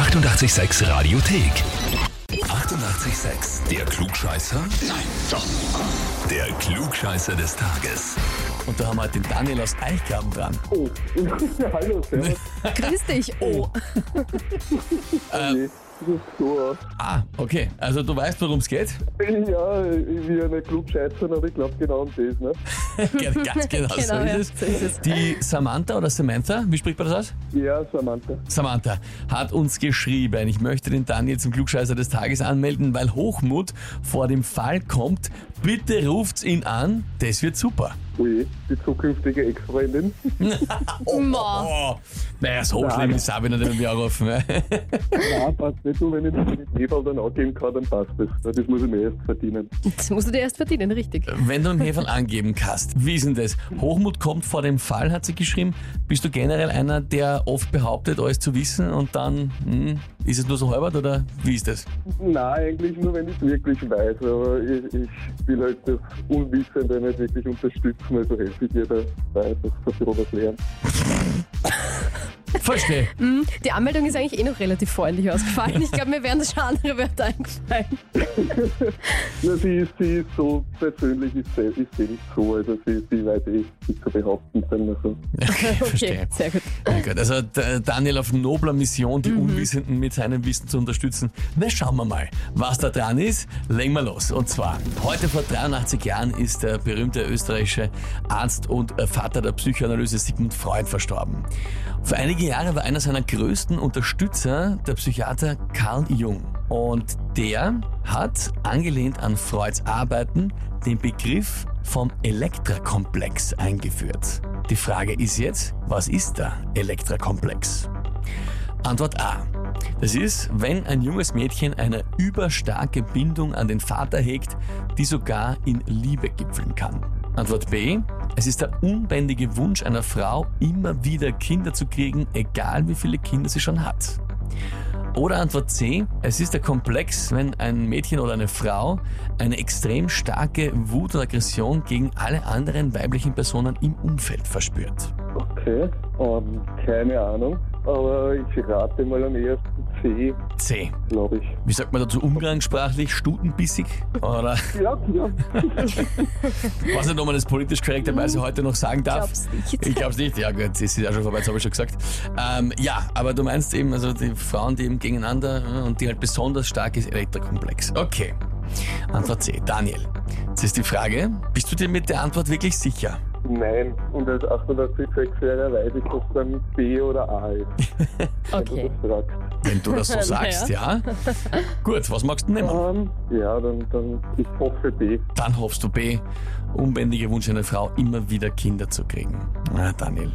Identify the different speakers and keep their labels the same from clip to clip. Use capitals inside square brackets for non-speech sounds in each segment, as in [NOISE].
Speaker 1: 886 Radiothek. 88,6. Der Klugscheißer? Nein, doch. Der Klugscheißer des Tages.
Speaker 2: Und da haben wir den Daniel aus Eichgraben dran.
Speaker 3: Oh, [LAUGHS] hallo, servus. [LAUGHS]
Speaker 4: Grüß dich. Oh. [LAUGHS]
Speaker 3: Nee, ist so.
Speaker 2: Ah, okay. Also du weißt, worum es geht?
Speaker 3: Ja, ich will ja nicht aber ich glaube genau um das, ne? [LAUGHS]
Speaker 2: Ganz genau, so, [LAUGHS]
Speaker 4: Genau, ja,
Speaker 2: ist
Speaker 4: so ist
Speaker 2: es.
Speaker 4: es.
Speaker 2: Die Samantha oder Samantha, wie spricht man das aus?
Speaker 3: Ja, Samantha.
Speaker 2: Samantha hat uns geschrieben, ich möchte den Daniel zum Klugscheißer des Tages anmelden, weil Hochmut vor dem Fall kommt. Bitte ruft's ihn an, das wird super.
Speaker 3: Ui, die zukünftige Ex-Freundin. [LAUGHS]
Speaker 4: Ma.
Speaker 2: Oh, naja, so
Speaker 3: Nein.
Speaker 2: schlimm ist es auch, wenn er den wir anrufen. ne?
Speaker 3: Nein, passt nicht. Du, wenn ich das mit Heferl dann angeben kann, dann passt das. Das muss ich mir erst verdienen.
Speaker 4: Das musst du dir erst verdienen, richtig.
Speaker 2: Wenn du einen Heferl angeben kannst, wie ist denn das? Hochmut kommt vor dem Fall, hat sie geschrieben. Bist du generell einer, der oft behauptet, alles zu wissen und dann hm, ist es nur so halbert oder wie ist das?
Speaker 3: Nein, eigentlich nur, wenn ich es wirklich weiß. Aber ich, ich will halt das Unwissende nicht wirklich unterstützen. Also helfe ich dir dabei, dass du was lernen.
Speaker 2: Verstehe.
Speaker 4: Die Anmeldung ist eigentlich eh noch relativ freundlich ausgefallen. Ich glaube, mir wären da schon andere Wörter eingefallen. [LAUGHS]
Speaker 3: Ja, sie, ist, sie ist so persönlich, ist sie, ist sie nicht so. Also sie, sie weiß eh, sie zu behaupten. Dann also. [LAUGHS]
Speaker 4: Okay,
Speaker 2: Verstehe.
Speaker 4: sehr gut.
Speaker 2: Also D- Daniel auf nobler Mission, die Unwissenden mit seinem Wissen zu unterstützen. Na, schauen wir mal, was da dran ist. Legen wir los. Und zwar, heute vor 83 Jahren ist der berühmte österreichische Arzt und äh, Vater der Psychoanalyse Sigmund Freud verstorben. Für einige Jahre war einer seiner größten Unterstützer der Psychiater Carl Jung. Und der hat, angelehnt an Freuds Arbeiten, den Begriff vom Elektrakomplex eingeführt. Die Frage ist jetzt, was ist der Elektrakomplex? Antwort A. Das ist, wenn ein junges Mädchen eine überstarke Bindung an den Vater hegt, die sogar in Liebe gipfeln kann. Antwort B. Es ist der unbändige Wunsch einer Frau, immer wieder Kinder zu kriegen, egal wie viele Kinder sie schon hat. Oder Antwort C, es ist der Komplex, wenn ein Mädchen oder eine Frau eine extrem starke Wut und Aggression gegen alle anderen weiblichen Personen im Umfeld verspürt.
Speaker 3: Okay, ähm, keine Ahnung. Aber ich rate mal am ersten C,
Speaker 2: C.
Speaker 3: glaube ich.
Speaker 2: Wie sagt man dazu umgangssprachlich? Stutenbissig? Oder
Speaker 3: Ja, ja. [LAUGHS]
Speaker 2: was nicht, ob man das politisch korrekterweise heute noch sagen darf?
Speaker 4: Glaub's nicht.
Speaker 2: Ich glaub's nicht, ja gut, das ist ja schon vorbei, das habe ich schon gesagt. Ähm, ja, aber du meinst eben, also die Frauen, die eben gegeneinander äh, und die halt besonders stark ist, Elektrokomplex. Okay. Antwort C. Daniel. Jetzt ist die Frage, bist du dir mit der Antwort wirklich sicher?
Speaker 3: Nein. Und als 886-Jähriger weiß ich, ob es dann B oder A ist.
Speaker 4: Okay. [LAUGHS]
Speaker 3: Also das fragt.
Speaker 2: Wenn du das so [LAUGHS] sagst, ja. [LAUGHS] Gut, was magst du nehmen?
Speaker 3: Ähm, ja, dann, dann ich hoffe B.
Speaker 2: Dann hoffst du B, unbändiger Wunsch einer Frau, immer wieder Kinder zu kriegen. Na, Daniel.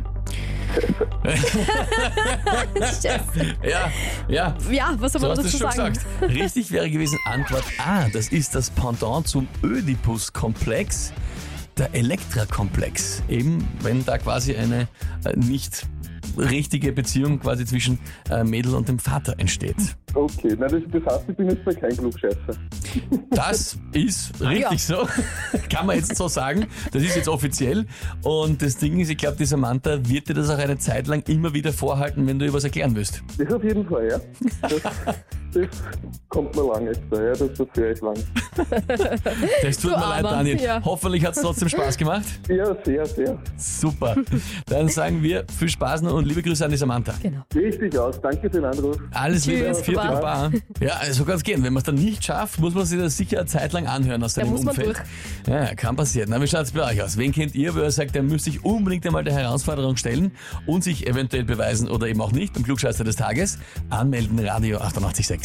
Speaker 2: Ja, ja.
Speaker 4: Ja, was soll
Speaker 2: So
Speaker 4: man
Speaker 2: hast du es
Speaker 4: dazu
Speaker 2: schon
Speaker 4: sagen?
Speaker 2: gesagt. Richtig wäre gewesen Antwort A. Das ist das Pendant zum Ödipus-Komplex, der Elektra-Komplex. Eben, wenn da quasi eine äh, nicht richtige Beziehung quasi zwischen äh, Mädel und dem Vater entsteht.
Speaker 3: Okay, na, das, das heißt, ich bin jetzt mal kein Klugscheißer. [LAUGHS]
Speaker 2: Das ist richtig so. [LAUGHS] Kann man jetzt so sagen. Das ist jetzt offiziell. Und das Ding ist, ich glaube, die Samantha wird dir das auch eine Zeit lang immer wieder vorhalten, wenn du ihr was erklären willst.
Speaker 3: Das auf jeden Fall, ja. [LAUGHS] Das, kommt mir lang jetzt da, ja, das, höre ich lang. [LAUGHS]
Speaker 2: Das tut
Speaker 4: Du
Speaker 2: mir leid. Daniel.
Speaker 4: Ja.
Speaker 2: Hoffentlich hat es trotzdem Spaß gemacht. [LAUGHS]
Speaker 3: Ja, sehr, sehr.
Speaker 2: Super. Dann sagen wir viel Spaß noch und liebe Grüße an die Samantha.
Speaker 4: Genau.
Speaker 3: Richtig aus. Danke für den Anruf.
Speaker 2: Alles Liebe,
Speaker 4: Tschüss,
Speaker 2: vierte Baba. Ja, so kann es gehen. Wenn man es dann nicht schafft, muss man sich das sicher eine Zeit lang anhören aus seinem
Speaker 4: muss man
Speaker 2: Umfeld. Ja, kann passieren. Na, wie schaut es bei euch aus? Wen kennt ihr, wo ihr sagt, der müsste sich unbedingt einmal der Herausforderung stellen und sich eventuell beweisen oder eben auch nicht beim Klugscheißer des Tages? Anmelden, Radio 886